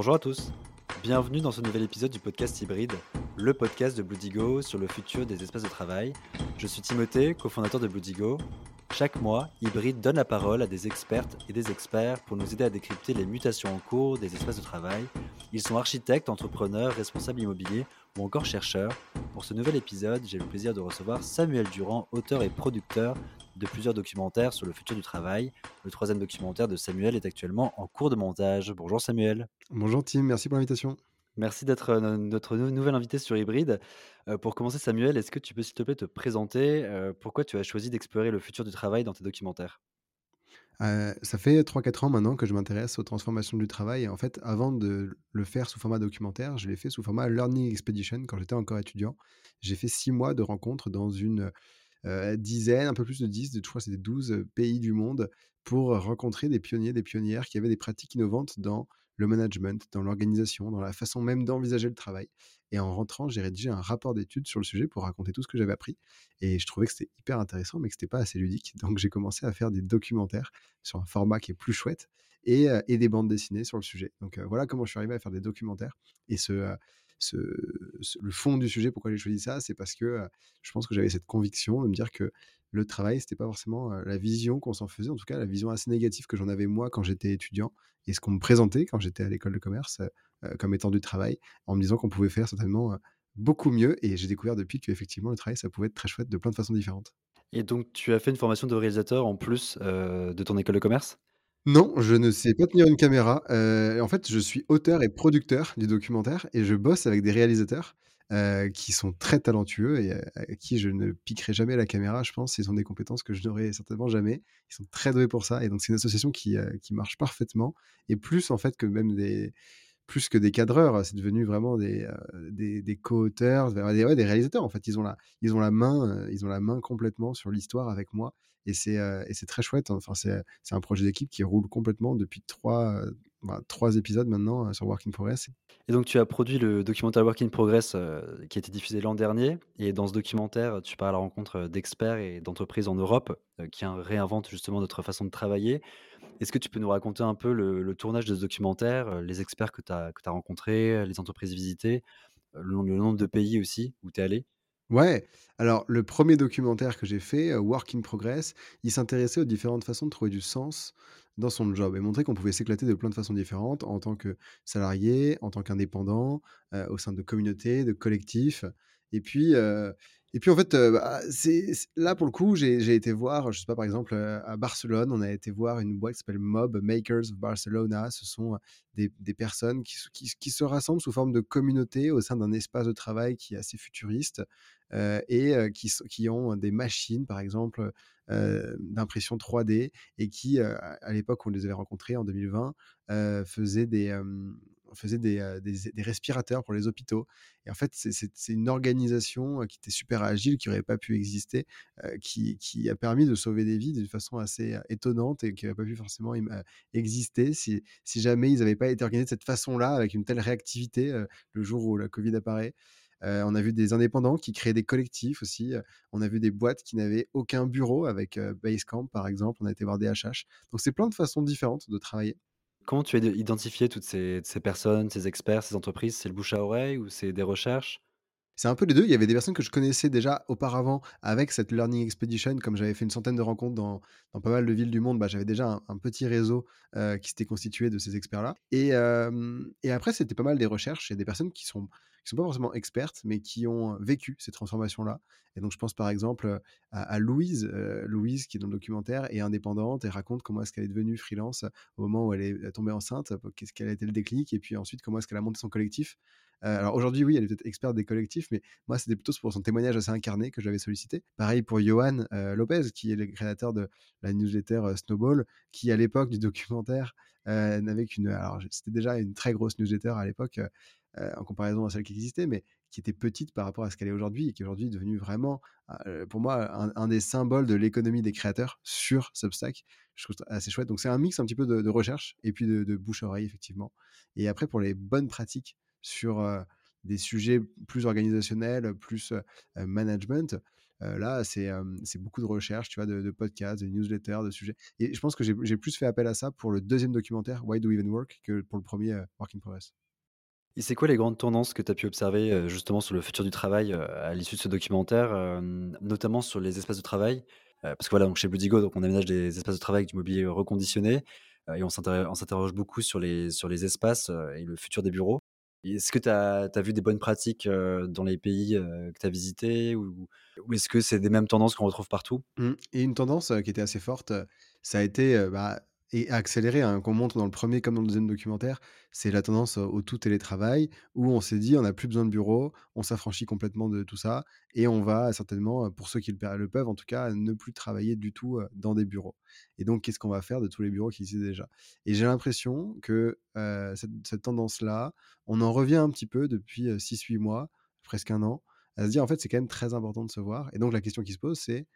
Bonjour à tous, bienvenue dans ce nouvel épisode du podcast hybride, le podcast de Bloodigo sur le futur des espaces de travail. Je suis Timothée, cofondateur de Bloodigo. Chaque mois, Hybride donne la parole à des expertes et des experts pour nous aider à décrypter les mutations en cours des espaces de travail. Ils sont architectes, entrepreneurs, responsables immobiliers ou encore chercheurs. Pour ce nouvel épisode, j'ai le plaisir de recevoir Samuel Durand, auteur et producteur de plusieurs documentaires sur le futur du travail. Le troisième documentaire de Samuel est actuellement en cours de montage. Bonjour Samuel. Bonjour Tim, merci pour l'invitation. Merci d'être euh, notre nouvel invité sur Hybride. Euh, pour commencer, Samuel, est-ce que tu peux s'il te plaît te présenter euh, Pourquoi tu as choisi d'explorer le futur du travail dans tes documentaires? Ça fait 3-4 ans maintenant que je m'intéresse aux transformations du travail. Et en fait, avant de le faire sous format documentaire, je l'ai fait sous format Learning Expedition quand j'étais encore étudiant. J'ai fait 6 mois de rencontres dans une dizaine, un peu plus de 10, je crois que c'était 12 pays du monde pour rencontrer des pionniers, des pionnières qui avaient des pratiques innovantes dans le management, dans l'organisation, dans la façon même d'envisager le travail. Et en rentrant, j'ai rédigé un rapport d'études sur le sujet pour raconter tout ce que j'avais appris. Et je trouvais que c'était hyper intéressant, mais que c'était pas assez ludique. Donc j'ai commencé à faire des documentaires sur un format qui est plus chouette et, et des bandes dessinées sur le sujet. Donc voilà comment je suis arrivé à faire des documentaires. Et ce, ce, le fond du sujet, pourquoi j'ai choisi ça, c'est parce que je pense que j'avais cette conviction de me dire que le travail, c'était pas forcément la vision qu'on s'en faisait, en tout cas la vision assez négative que j'en avais moi quand j'étais étudiant et ce qu'on me présentait quand j'étais à l'école de commerce comme étant du travail, en me disant qu'on pouvait faire certainement beaucoup mieux. Et j'ai découvert depuis qu'effectivement le travail, ça pouvait être très chouette de plein de façons différentes. Et donc, tu as fait une formation de réalisateur en plus de ton école de commerce? Non, je ne sais pas tenir une caméra. en fait, je suis auteur et producteur du documentaire et je bosse avec des réalisateurs, qui sont très talentueux et à qui je ne piquerai jamais la caméra, je pense. Ils ont des compétences que je n'aurai certainement jamais. Ils sont très doués pour ça et donc c'est une association qui, qui marche parfaitement et plus en fait que même des plus que des cadreurs, c'est devenu vraiment des, des, des co-auteurs, des, des réalisateurs en fait. Ils ont la, ils ont la main, ils ont la main complètement sur l'histoire avec moi et c'est très chouette. Hein. Enfin, c'est un projet d'équipe qui roule complètement depuis trois, bah, épisodes maintenant sur Work in Progress. Et donc, tu as produit le documentaire Work in Progress qui a été diffusé l'an dernier. Et dans ce documentaire, tu parles à la rencontre d'experts et d'entreprises en Europe qui réinventent justement notre façon de travailler. Est-ce que tu peux nous raconter un peu le, tournage de ce documentaire, les experts que tu as, as rencontrés, les entreprises visitées, le, nombre de pays aussi où tu es allé? Ouais, alors le premier documentaire que j'ai fait, Work in Progress, il s'intéressait aux différentes façons de trouver du sens dans son job et montrer qu'on pouvait s'éclater de plein de façons différentes en tant que salarié, en tant qu'indépendant, au sein de communautés, de collectifs. Et puis, et puis en fait, bah, là pour le coup, j'ai été voir, je sais pas, par exemple, à Barcelone, on a été voir une boîte qui s'appelle Mob Makers of Barcelona. Ce sont des, personnes qui, se rassemblent sous forme de communauté au sein d'un espace de travail qui est assez futuriste et qui, qui ont des machines, par exemple, d'impression 3D et qui, à l'époque où on les avait rencontrés en 2020, faisaient des faisait des, des, respirateurs pour les hôpitaux. Et en fait, c'est une organisation qui était super agile, qui n'aurait pas pu exister, qui, qui, a permis de sauver des vies d'une façon assez étonnante et qui n'aurait pas pu forcément exister si, si jamais ils n'avaient pas été organisés de cette façon-là, avec une telle réactivité le jour où la Covid apparaît. on a vu des indépendants qui créaient des collectifs aussi. on a vu des boîtes qui n'avaient aucun bureau avec Basecamp, par exemple. On a été voir des HH. Donc, c'est plein de façons différentes de travailler. Comment tu as identifié toutes ces, personnes, ces experts, ces entreprises? C'est le bouche à oreille ou c'est des recherches? C'est un peu les deux. Il y avait des personnes que je connaissais déjà auparavant avec cette Learning Expedition. Comme j'avais fait une centaine de rencontres dans, pas mal de villes du monde, bah, j'avais déjà un, petit réseau qui s'était constitué de ces experts-là. Et, et, après, c'était pas mal des recherches. A des personnes qui sont, qui sont pas forcément expertes, mais qui ont vécu ces transformations-là. Et donc, je pense par exemple à, Louise, Louise qui est dans le documentaire est indépendante et raconte comment est-ce qu'elle est devenue freelance au moment où elle est tombée enceinte, qu'est-ce qu'elle a été le déclic, et puis ensuite comment est-ce qu'elle a monté son collectif. Euh, alors aujourd'hui, oui, elle est peut-être experte des collectifs, mais moi, c'était plutôt pour son témoignage assez incarné que j'avais sollicité. Pareil pour Johan euh, Lopez, qui est le créateur de la newsletter euh, Snowball, qui à l'époque du documentaire n'avait qu'une. Alors c'était déjà une très grosse newsletter à l'époque. en comparaison à celle qui existait, mais qui était petite par rapport à ce qu'elle est aujourd'hui et qui est aujourd'hui devenue vraiment, pour moi, un, des symboles de l'économie des créateurs sur Substack. Je trouve ça assez chouette. Donc c'est un mix un petit peu de, recherche et puis de, de bouche-oreille, effectivement. Et après, pour les bonnes pratiques sur des sujets plus organisationnels, plus management. Là, c'est, beaucoup de recherches, tu vois, de podcasts, de newsletters, de sujets et je pense que j'ai plus fait appel à ça pour le deuxième documentaire, Why Do We Even Work, que pour le premier er Work in Progress. Et c'est quoi les grandes tendances que tu as pu observer, justement sur le futur du travail, à l'issue de ce documentaire, notamment sur les espaces de travail? Parce que voilà, donc chez Bluedigo, donc on aménage des espaces de travail du mobilier reconditionné, et on s'interroge beaucoup sur les sur les espaces, et le futur des bureaux. Est-ce que tu as vu des bonnes pratiques, dans les pays, que tu as visités ou ou est-ce que c'est des mêmes tendances qu'on retrouve partout? Mmh et une tendance, qui était assez forte, ça a été, bah et accéléré, hein, qu'on montre dans le premier comme dans le deuxième documentaire, c'est la tendance au tout télétravail où on s'est dit: «On n'a plus besoin de bureau, on s'affranchit complètement de tout ça et on va certainement, pour ceux qui le peuvent en tout cas, ne plus travailler du tout, dans des bureaux». Et donc qu'est-ce qu'on va faire de tous les bureaux qui existent déjà? Et j'ai l'impression que, cette tendance-là, on en revient un petit peu depuis, heu, 6-8 mois, presque un an, à se dire: «En fait, c'est quand même très important de se voir» et donc la question qui se pose, c'est: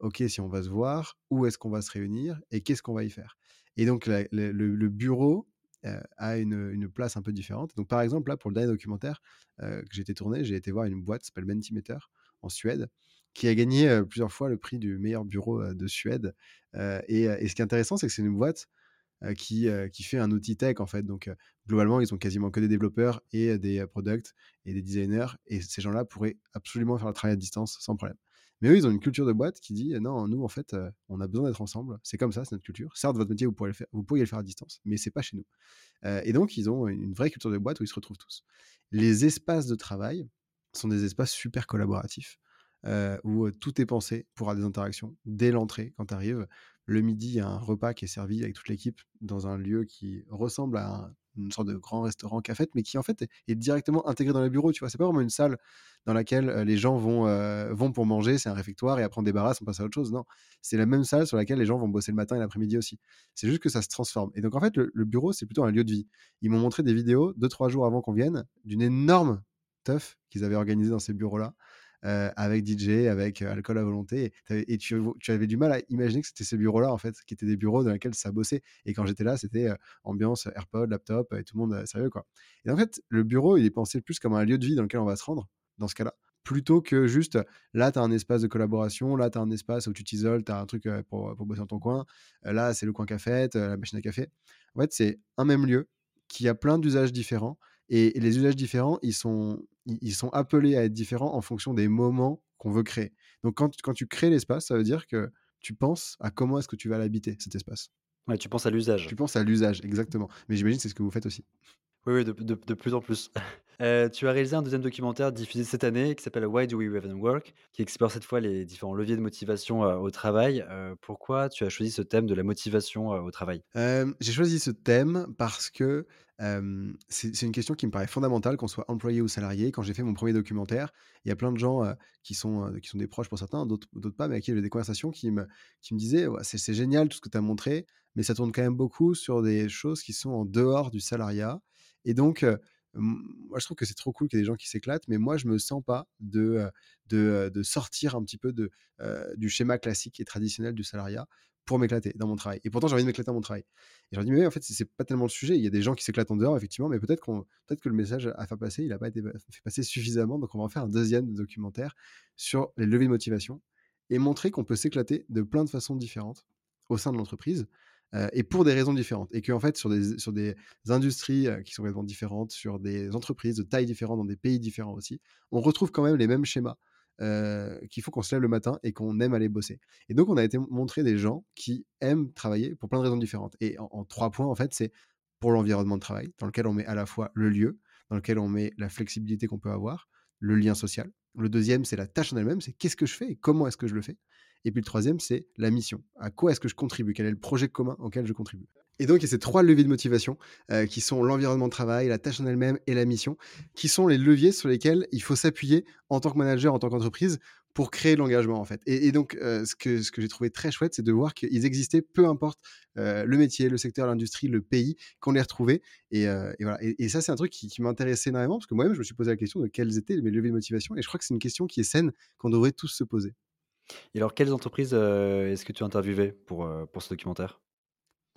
OK, si on va se voir, où est-ce qu'on va se réunir et qu'est-ce qu'on va y faire? Et donc le bureau, a une, place un peu différente. Donc par exemple, là, pour le dernier documentaire, heu, que été tourner, j'ai été voir une boîte qui s'appelle Mentimeter en Suède, qui a gagné, plusieurs fois le prix du meilleur bureau, de Suède. Et ce qui est intéressant, c'est que c'est une boîte, qui, qui fait un outil tech, en fait. Donc globalement, ils ont quasiment que des développeurs et des, heu, product et des designers et ces gens-là pourraient absolument faire le travail à distance sans problème. Mais eux, ils ont une culture de boîte qui dit: «Non, nous, en fait, heu, on a besoin d'être ensemble. C'est comme ça, c'est notre culture. Certes, votre métier, vous pourrez le faire vous pourriez le faire à distance, mais c'est pas chez nous». Heu et donc ils ont une vraie culture de boîte où ils se retrouvent tous. Les espaces de travail sont des espaces super collaboratifs, heu, où, tout est pensé pour avoir des interactions dès l'entrée quand tu arrives. Le midi, il y a un repas qui est servi avec toute l'équipe dans un lieu qui ressemble à un une sorte de grand restaurant cafette, mais qui en fait est directement intégré dans les bureaux, tu vois? C'est pas vraiment une salle dans laquelle, heu, les gens vont, heu, vont pour manger, c'est un réfectoire et après on débarrasse, on passe à autre chose. Non, c'est la même salle sur laquelle les gens vont bosser le matin et l'après-midi aussi. C'est juste que ça se transforme et donc en fait, le le bureau, c'est plutôt un lieu de vie. Ils m'ont montré des vidéos 2-3 jours avant qu'on vienne d'une énorme teuf qu'ils avaient organisée dans ces bureaux-là, heu, avec DJ, avec, heu, alcool à volonté et tu avais du mal à imaginer que c'était ces bureaux-là, en fait, qui étaient des bureaux dans lesquels ça bossait et quand j'étais là, c'était, heu, ambiance AirPods, laptop et tout le monde, sérieux, quoi. Et en fait, le bureau, il est pensé plus comme un lieu de vie dans lequel on va se rendre, dans ce cas-là, plutôt que juste, là, tu as un espace de collaboration, là, tu as un espace où tu t'isoles, tu as un truc, pour, bosser dans ton coin, là, c'est le coin heu, la machine à café. En fait, c'est un même lieu qui a plein d'usages différents et les usages différents, ils sont ils sont appelés à être différents en fonction des moments qu'on veut créer. Donc quand quand tu crées l'espace, ça veut dire que tu penses à comment est-ce que tu vas l'habiter, cet espace. Ouais, tu penses à l'usage. Tu penses à l'usage, exactement. Mais j'imagine c'est ce que vous faites aussi? Oui, oui, de plus en plus. Heu, tu as réalisé un deuxième documentaire diffusé cette année qui s'appelle «Why Do We Even Work?» qui explore cette fois les différents leviers de motivation, heu, au travail. Heu, pourquoi tu as choisi ce thème de la motivation, au travail? J'ai choisi ce thème parce que, c'est une question qui me paraît fondamentale, qu'on soit employé ou salarié. Quand j'ai fait mon premier documentaire, il y a plein de gens, qui sont, qui sont des proches pour certains, d'autres pas, mais avec qui j'avais des conversations qui me qui me disaient: «Ouais, c'est c'est génial tout ce que tu as montré, mais ça tourne quand même beaucoup sur des choses qui sont en dehors du salariat» et donc, moi je trouve que c'est trop cool qu'il y ait des gens qui s'éclatent, mais moi je me sens pas de, de, sortir un petit peu de, du schéma classique et traditionnel du salariat pour m'éclater dans mon travail. Et pourtant, j'ai envie de m'éclater dans mon travail. Et je leur dis: «Mais en fait, c'est pas tellement le sujet. Il y a des gens qui s'éclatent en dehors, effectivement, mais peut-être qu'on peut-être que le message à faire passer, il a pas été fait passer suffisamment. Donc on va en faire un deuxième documentaire sur les leviers de motivation et montrer qu'on peut s'éclater de plein de façons différentes au sein de l'entreprise, heu et pour des raisons différentes. Et qu'en fait, sur des sur des industries, heu, qui sont complètement différentes, sur des entreprises de tailles différentes, dans des pays différents aussi, on retrouve quand même les mêmes schémas, heu, qui font qu'on se lève le matin et qu'on aime aller bosser. Et donc on a été m montrer des gens qui aiment travailler pour plein de raisons différentes. Et en 3 points, en fait, c'est pour l'environnement de travail, dans lequel on met à la fois le lieu, dans lequel on met la flexibilité qu'on peut avoir, le lien social. Le 2e, c'est la tâche en elle-même, c'est qu'est-ce que je fais et comment est-ce que je le fais? Et puis le 3e, c'est la mission. À quoi est-ce que je contribue? Quel est le projet commun auquel je contribue? Et donc il y a ces 3 leviers de motivation, heu, qui sont l'environnement de travail, la tâche en elle-même et la mission, qui sont les leviers sur lesquels il faut s'appuyer en tant que manager, en tant qu'entreprise, pour créer de l'engagement, en fait. Et donc, heu, ce que j'ai trouvé très chouette, c'est de voir qu'ils existaient, peu importe, heu, le métier, le secteur, l'industrie, le pays, qu'on les retrouvait. Et voilà. Et ça, c'est un truc qui qui m'intéressait énormément parce que moi-même, je me suis posé la question de quels étaient mes leviers de motivation et je crois que c'est une question qui est saine, qu'on devrait tous se poser. Et alors, quelles entreprises, heu, est-ce que tu as interviewées pour, heu, pour ce documentaire?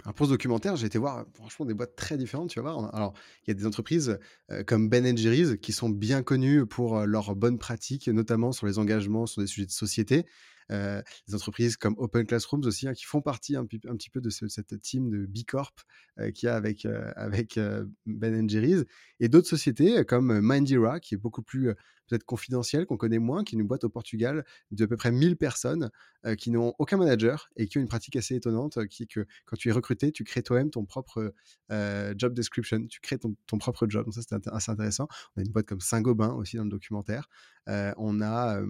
Alors pour ce documentaire, j'ai été voir franchement des boîtes très différentes, tu vas voir. Alors, il y a des entreprises euh, comme Ben Jerry's qui sont bien connues pour euh, leurs bonnes pratiques, notamment sur les engagements sur des sujets de société. Euh, des entreprises comme Open Classrooms aussi, hein, qui font partie un, petit peu de cette team de B Corp euh, qu'il y a avec, euh, avec Ben Jerry's, et d'autres sociétés comme Mindira, qui est beaucoup plus peut-être confidentielle, qu'on connaît moins, qui est une boîte au Portugal de à peu près 1000 personnes qui n'ont aucun manager et qui ont une pratique assez étonnante, qui est que quand tu es recruté, tu crées toi-même ton propre job description, tu crées ton, ton propre job. Donc ça, c'est assez intéressant. On a une boîte comme Saint-Gobain aussi dans le documentaire. On a,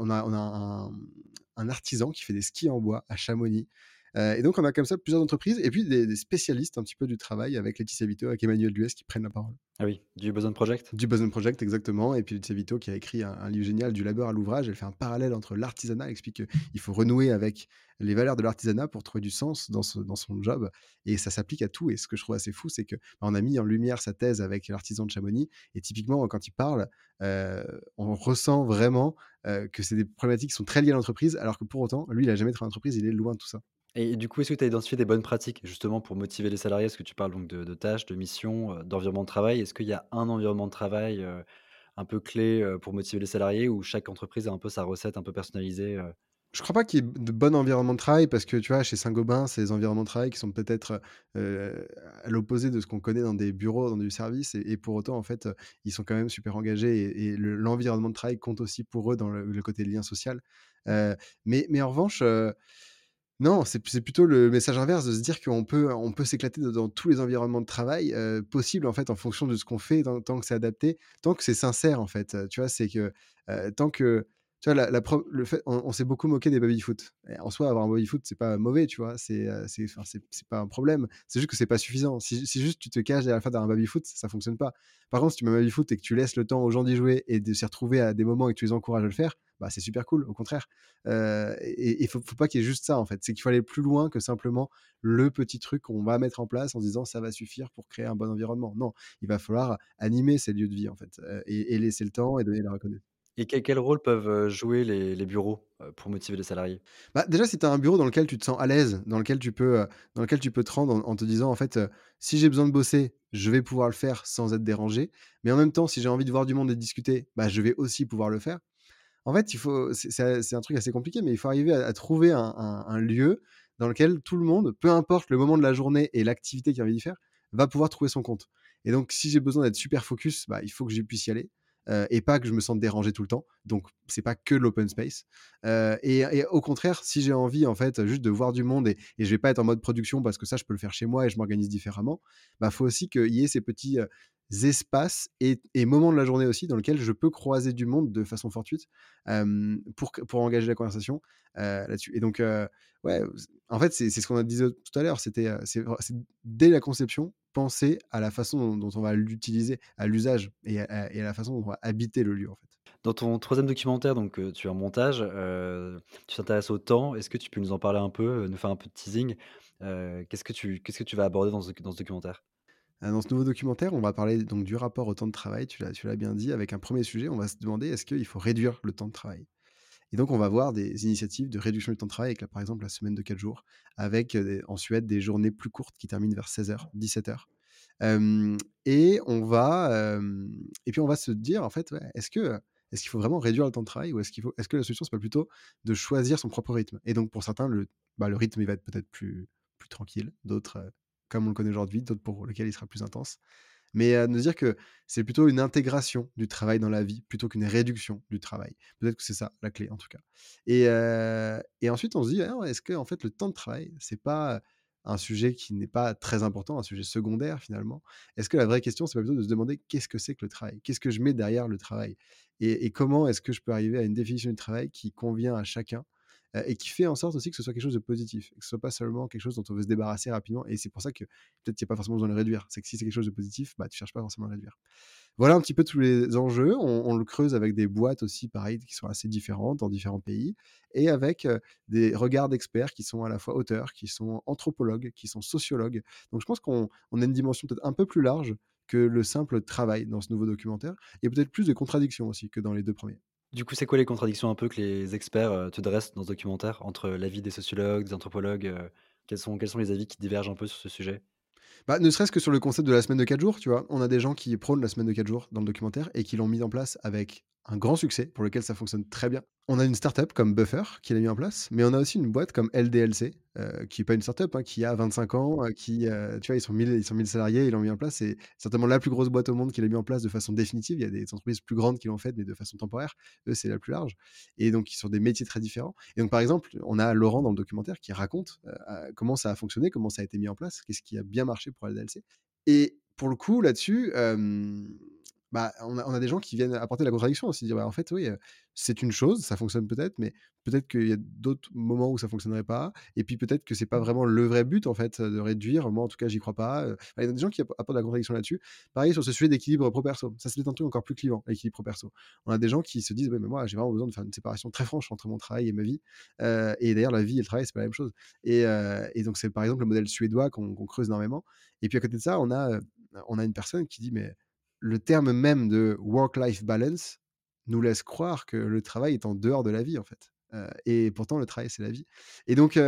on a, un, artisan qui fait des skis en bois à Chamonix. Euh, et donc, on a comme ça plusieurs entreprises et puis des, spécialistes un petit peu du travail avec Laetitia Vito, avec Emmanuel Duès qui prennent la parole. Ah oui, du Boson Project Du Boson Project, exactement. Et puis Laetitia Vito qui a écrit un, livre génial, Du labeur à l'ouvrage. Elle fait un parallèle entre l'artisanat, elle explique qu'il faut renouer avec les valeurs de l'artisanat pour trouver du sens dans, dans son job. Et ça s'applique à tout. Et ce que je trouve assez fou, c'est qu'on bah, a mis en lumière sa thèse avec l'artisan de Chamonix. Et typiquement, quand il parle, euh, on ressent vraiment euh, que c'est des problématiques qui sont très liées à l'entreprise, alors que pour autant, lui, il n'a jamais travaillé en entreprise, il est loin de tout ça. Et du coup, est-ce que tu as identifié des bonnes pratiques justement pour motiver les salariés? Est-ce que tu parles donc de, tâches, de missions, d'environnement de travail? Est-ce qu'il y a un environnement de travail un peu clé pour motiver les salariés ou chaque entreprise a un peu sa recette un peu personnalisée? Je crois pas qu'il y ait de bon environnement de travail parce que tu vois, chez Saint-Gobain, c'est des environnements de travail qui sont peut-être à l'opposé de ce qu'on connaît dans des bureaux, dans du service. Et, pour autant, en fait, ils sont quand même super engagés et, l'environnement de travail compte aussi pour eux dans le, côté lien social. mais en revanche, non, c'est plutôt le message inverse de se dire qu'on peut, on peut s'éclater dans, tous les environnements de travail possibles en fait en fonction de ce qu'on fait, tant, que c'est adapté, tant que c'est sincère en fait. Tu vois, c'est que tant que tu vois, on, s'est beaucoup moqué des baby-foot. En soi, avoir un baby-foot, c'est pas mauvais, tu vois. C'est, c'est, pas un problème. C'est juste que c'est pas suffisant. Si, juste tu te caches derrière le fait un baby-foot, ça fonctionne pas. Par contre, si tu mets un baby-foot et que tu laisses le temps aux gens d'y jouer et de s'y retrouver à des moments et que tu les encourages à le faire, bah, c'est super cool, au contraire. et il faut, faut, pas qu'il y ait juste ça, en fait. C'est qu'il faut aller plus loin que simplement le petit truc qu'on va mettre en place en se disant ça va suffire pour créer un bon environnement. Non, il va falloir animer ces lieux de vie, en fait, et, et laisser le temps et donner la reconnaissance. Et quel rôle peuvent, jouer les bureaux, pour motiver les salariés? Bah, déjà, si tu as un bureau dans lequel tu te sens à l'aise, dans lequel tu peux, dans lequel tu peux te rendre en te disant: «En fait, si j'ai besoin de bosser, je vais pouvoir le faire sans être dérangé, mais en même temps, si j'ai envie de voir du monde et de discuter, bah, je vais aussi pouvoir le faire». En fait, il faut c'est un truc assez compliqué, mais il faut arriver à trouver un lieu dans lequel tout le monde, peu importe le moment de la journée et l'activité qu'il a envie d'y faire, va pouvoir trouver son compte. Et donc si j'ai besoin d'être super focus, bah, il faut que je puisse y aller. Euh, et pas que je me sente dérangé tout le temps. Donc, c'est pas que l'open space. Euh, et, au contraire, si j'ai envie, en fait, juste de voir du monde et, et, je vais pas être en mode production parce que ça, je peux le faire chez moi et je m'organise différemment, bah, faut aussi qu'il y ait ces petits euh, espaces et, moments de la journée aussi dans lesquels je peux croiser du monde de façon fortuite pour, pour engager la conversation là-dessus. Et donc, ouais, en fait, c'est ce qu'on a dit tout à l'heure. C'était dès la conception, penser à la façon dont, on va l'utiliser, à l'usage et, à la façon dont on va habiter le lieu, en fait. Dans ton troisième documentaire, donc tu es en montage, tu t'intéresses au temps. Est-ce que tu peux nous en parler un peu, nous faire un peu de teasing Qu'est-ce que tu que tu vas aborder dans ce, dans ce documentaire? Dans ce nouveau documentaire, on va parler donc du rapport au temps de travail, tu l'as bien dit, avec un premier sujet, on va se demander est-ce qu'il faut réduire le temps de travail? Et donc on va voir des initiatives de réduction du temps de travail, avec par exemple la semaine de 4 jours, avec en Suède des journées plus courtes qui terminent vers 16h, 17h. et on va et puis on va se dire en fait est-ce que est-ce qu'il faut vraiment réduire le temps de travail ou est-ce qu'il faut est-ce que la solution c'est pas plutôt de choisir son propre rythme? Et donc pour certains le bah, rythme il va être peut-être plus plus tranquille d'autres comme on le connaît aujourd'hui, d'autres pour lesquels il sera plus intense. Mais à nous dire que c'est plutôt une intégration du travail dans la vie plutôt qu'une réduction du travail. Peut-être que c'est ça la clé en tout cas. Et, et ensuite on se dit, «Ah est-ce que en fait le temps de travail, c'est pas un sujet qui n'est pas très important, un sujet secondaire finalement? Est-ce que la vraie question, c'est pas plutôt de se demander qu'est-ce que c'est que le travail? Qu'est-ce que je mets derrière le travail? Et, comment est-ce que je peux arriver à une définition du travail qui convient à chacun euh, et qui fait en sorte aussi que ce soit quelque chose de positif, que ce soit pas seulement quelque chose dont on veut se débarrasser rapidement. Et c'est pour ça que peut-être qu'il n'y a pas forcément besoin de le réduire. C'est que si c'est quelque chose de positif, bah, tu cherches pas forcément à le réduire. Voilà un petit peu tous les enjeux. On, le creuse avec des boîtes aussi, pareil, qui sont assez différentes dans différents pays, et avec euh, des regards d'experts qui sont à la fois auteurs, qui sont anthropologues, qui sont sociologues. Donc je pense qu'on a une dimension peut-être un peu plus large que le simple travail dans ce nouveau documentaire, et peut-être plus de contradictions aussi que dans les deux premiers. Du coup, c'est quoi les contradictions un peu que les experts, te dressent dans ce documentaire entre l'avis des sociologues, des anthropologues, Quels sont, quels sont les avis qui divergent un peu sur ce sujet? Bah, ne serait-ce que sur le concept de la semaine de 4 jours, tu vois. On a des gens qui prônent la semaine de 4 jours dans le documentaire et qui l'ont mis en place avec un grand succès pour lequel ça fonctionne très bien. On a une startup comme Buffer qui l'a mis en place, mais on a aussi une boîte comme LDLC, euh, qui n'est pas une startup, hein, qui a 25 ans, euh, qui, euh, tu vois, ils sont 1000, ils sont 1000 salariés, ils l'ont mis en place. C'est certainement la plus grosse boîte au monde qui l'a mis en place de façon définitive. Il y a des entreprises plus grandes qui l'ont fait, mais de façon temporaire. Eux, c'est la plus large. Et donc, ils sont des métiers très différents. Et donc, par exemple, on a Laurent dans le documentaire qui raconte comment ça a fonctionné, comment ça a été mis en place, qu'est-ce qui a bien marché pour LDLC. Et pour le coup, là-dessus, bah, on a, des gens qui viennent apporter la contradiction aussi, dire bah, en fait, oui, c'est une chose, ça fonctionne peut-être, mais peut-être qu'il y a d'autres moments où ça fonctionnerait pas, et puis peut-être que c'est pas vraiment le vrai but en fait de réduire. Moi, en tout cas, j'y crois pas. Il y a des gens qui apportent la contradiction là-dessus. Pareil sur ce sujet d'équilibre pro-perso, ça c'est un truc encore plus clivant, l'équilibre pro-perso. On a des gens qui se disent ouais, mais moi, j'ai vraiment besoin de faire une séparation très franche entre mon travail et ma vie. et d'ailleurs, la vie et le travail, c'est pas la même chose. Et, et donc, c'est par exemple le modèle suédois qu'on creuse énormément. Et puis à côté de ça, on a, on a une personne qui dit mais le terme même de work-life balance nous laisse croire que le travail est en dehors de la vie, en fait. et pourtant, le travail, c'est la vie. Et donc,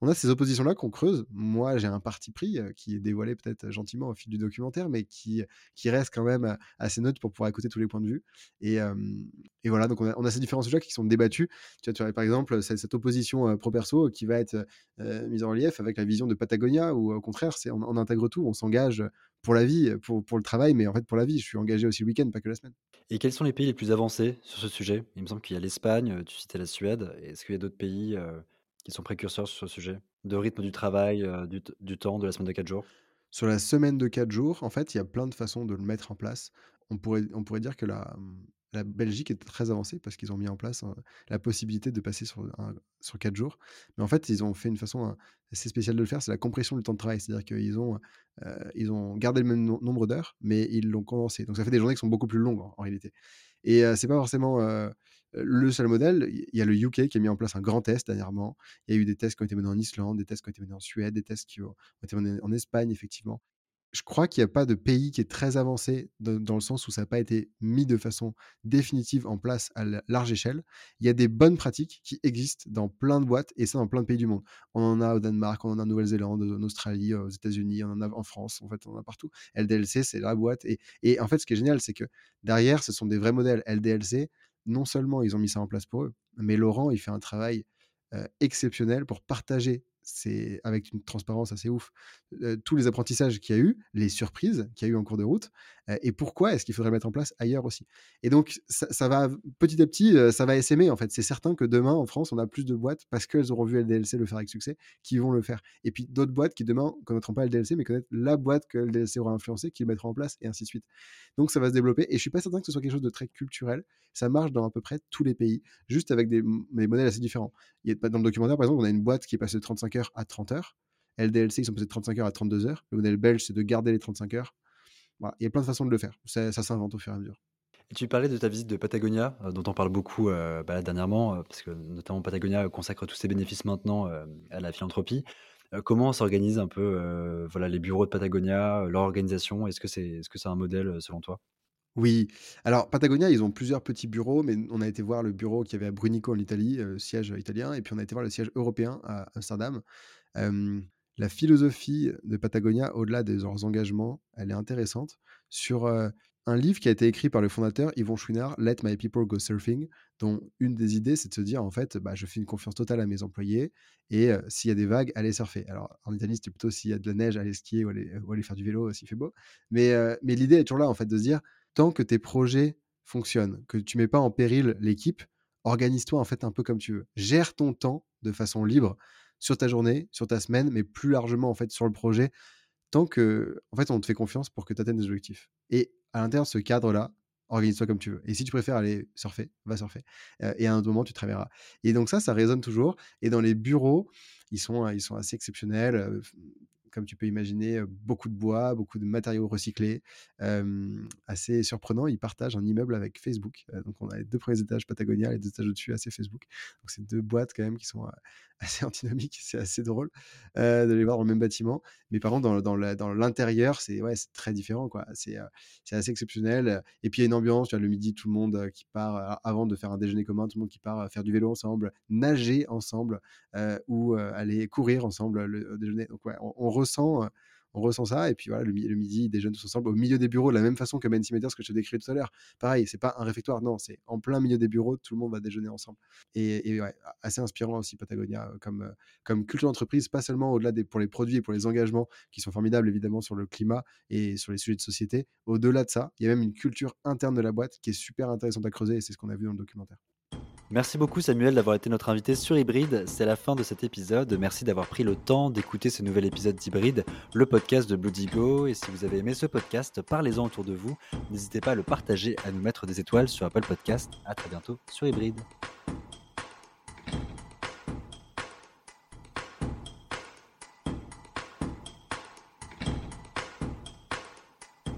on a ces oppositions-là qu'on creuse. Moi, j'ai un parti pris qui est dévoilé peut-être gentiment au fil du documentaire, mais qui, qui reste quand même assez neutre pour pouvoir écouter tous les points de vue. Et, voilà, donc on a, ces différents sujets qui sont débattus. Tu vois, tu vois par exemple, cette opposition pro-perso qui va être mise en relief avec la vision de Patagonia, où au contraire, on, on intègre tout, on s'engage pour la vie, pour, pour le travail, mais en fait pour la vie. Je suis engagé aussi le week-end, pas que la semaine. Et quels sont les pays les plus avancés sur ce sujet? Il me semble qu'il y a l'Espagne, euh, tu citais la Suède. Est-ce qu'il y a d'autres pays euh, qui sont précurseurs sur ce sujet? De rythme du travail, euh, du, du, temps, de la semaine de 4 jours? Sur la semaine de 4 jours, en fait, il y a plein de façons de le mettre en place. On pourrait, on pourrait dire que la, la Belgique est très avancée parce qu'ils ont mis en place la possibilité de passer sur, sur 4 jours. Mais en fait, ils ont fait une façon assez spéciale de le faire, c'est la compression du temps de travail. C'est-à-dire qu'ils ont, ils ont gardé le même nombre d'heures, mais ils l'ont condensé. Donc ça fait des journées qui sont beaucoup plus longues en, réalité. Et c'est pas forcément le seul modèle. Il y a le UK qui a mis en place un grand test dernièrement. Il y a eu des tests qui ont été menés en Islande, des tests qui ont été menés en Suède, des tests qui ont été menés en Espagne, effectivement je crois qu'il n'y a pas de pays qui est très avancé dans, le sens où ça n'a pas été mis de façon définitive en place à large échelle. Il y a des bonnes pratiques qui existent dans plein de boîtes et ça dans plein de pays du monde. On en a au Danemark, on en a en Nouvelle-Zélande, en Australie, aux États-Unis, on en a en France, en fait, on en a partout. LDLC, c'est la boîte. Et, en fait, ce qui est génial, c'est que derrière, ce sont des vrais modèles. LDLC, non seulement ils ont mis ça en place pour eux, mais Laurent, il fait un travail exceptionnel pour partager c'est avec une transparence assez ouf, tous les apprentissages qu'il y a eu, les surprises qu'il y a eu en cours de route, et pourquoi est-ce qu'il faudrait mettre en place ailleurs aussi? Et donc, ça, va petit à petit, ça va essaimer en fait. C'est certain que demain, en France, on a plus de boîtes parce qu'elles auront vu LDLC le faire avec succès, qui vont le faire. Et puis d'autres boîtes qui demain connaîtront pas LDLC, mais connaîtront la boîte que LDLC aura influencé, qui le mettront en place, et ainsi de suite. Donc, ça va se développer. Et je suis pas certain que ce soit quelque chose de très culturel. Ça marche dans à peu près tous les pays, juste avec des, des modèles assez différents. Il y a, dans le documentaire, par exemple, on a une boîte qui est passée de 35 heures à 30 heures. LDLC, ils sont passés de 35 heures à 32 heures. Le modèle belge, c'est de garder les 35 heures. Voilà. Il y a plein de façons de le faire. Ça, s'invente au fur et à mesure. Et tu parlais de ta visite de Patagonia, euh, dont on parle beaucoup euh, bah, dernièrement, euh, parce que notamment Patagonia consacre tous ses bénéfices maintenant à la philanthropie. comment s'organisent un peu voilà, les bureaux de Patagonia, leur organisation? Est-ce que c'est est -ce c'est un modèle selon toi? Oui. Alors, Patagonia, ils ont plusieurs petits bureaux, mais on a été voir le bureau qu'il y avait à Brunico en Italie, siège italien, et puis on a été voir le siège européen à Amsterdam. La philosophie de Patagonia, au-delà de leurs engagements, elle est intéressante. Sur un livre qui a été écrit par le fondateur Yvon Chouinard, Let My People Go Surfing, dont une des idées, c'est de se dire, en fait, bah, je fais une confiance totale à mes employés, et s'il y a des vagues, allez surfer. Alors, en Italie, c'était plutôt s'il y a de la neige, allez skier ou aller, ou aller faire du vélo s'il fait beau. Mais, mais l'idée est toujours là, en fait, de se dire, tant que tes projets fonctionnent, que tu mets pas en péril l'équipe, organise-toi en fait un peu comme tu veux. Gère ton temps de façon libre sur ta journée, sur ta semaine, mais plus largement en fait sur le projet, tant que en fait on te fait confiance pour que tu atteignes des objectifs. Et à l'intérieur de ce cadre-là, organise-toi comme tu veux. Et si tu préfères aller surfer, va surfer. Euh, et à un moment, tu travailleras. Et donc ça, ça résonne toujours. Et dans les bureaux, ils sont, ils sont assez exceptionnels. Comme tu peux imaginer, beaucoup de bois, beaucoup de matériaux recyclés. assez surprenant, ils partagent un immeuble avec Facebook. donc on a les deux premiers étages Patagonia, les deux étages au-dessus, assez Facebook. Donc c'est deux boîtes quand même qui sont assez antinomiques, c'est assez drôle de les voir dans le même bâtiment. Mais par contre, dans, l'intérieur, c'est ouais, très différent. quoi. C'est assez exceptionnel. Et puis il y a une ambiance, le midi, tout le monde qui part, avant de faire un déjeuner commun, tout le monde qui part faire du vélo ensemble, nager ensemble ou aller courir ensemble le, déjeuner. Donc ouais, on on ressent ça. Et puis voilà, le, midi, ils déjeunent tous ensemble au milieu des bureaux, de la même façon que Mentimeter, ce que je te décris tout à l'heure. Pareil, c'est pas un réfectoire, non, c'est en plein milieu des bureaux, tout le monde va déjeuner ensemble. Et, assez inspirant aussi Patagonia euh, comme, euh, comme culture d'entreprise, pas seulement au-delà des pour les produits et pour les engagements qui sont formidables évidemment sur le climat et sur les sujets de société. Au-delà de ça, il y a même une culture interne de la boîte qui est super intéressante à creuser et c'est ce qu'on a vu dans le documentaire. Merci beaucoup Samuel d'avoir été notre invité sur Hybride. C'est la fin de cet épisode. Merci d'avoir pris le temps d'écouter ce nouvel épisode d'Hybride, le podcast de Go. Et si vous avez aimé ce podcast, parlez-en autour de vous. N'hésitez pas à le partager, à nous mettre des étoiles sur Apple Podcast. À très bientôt sur Hybride.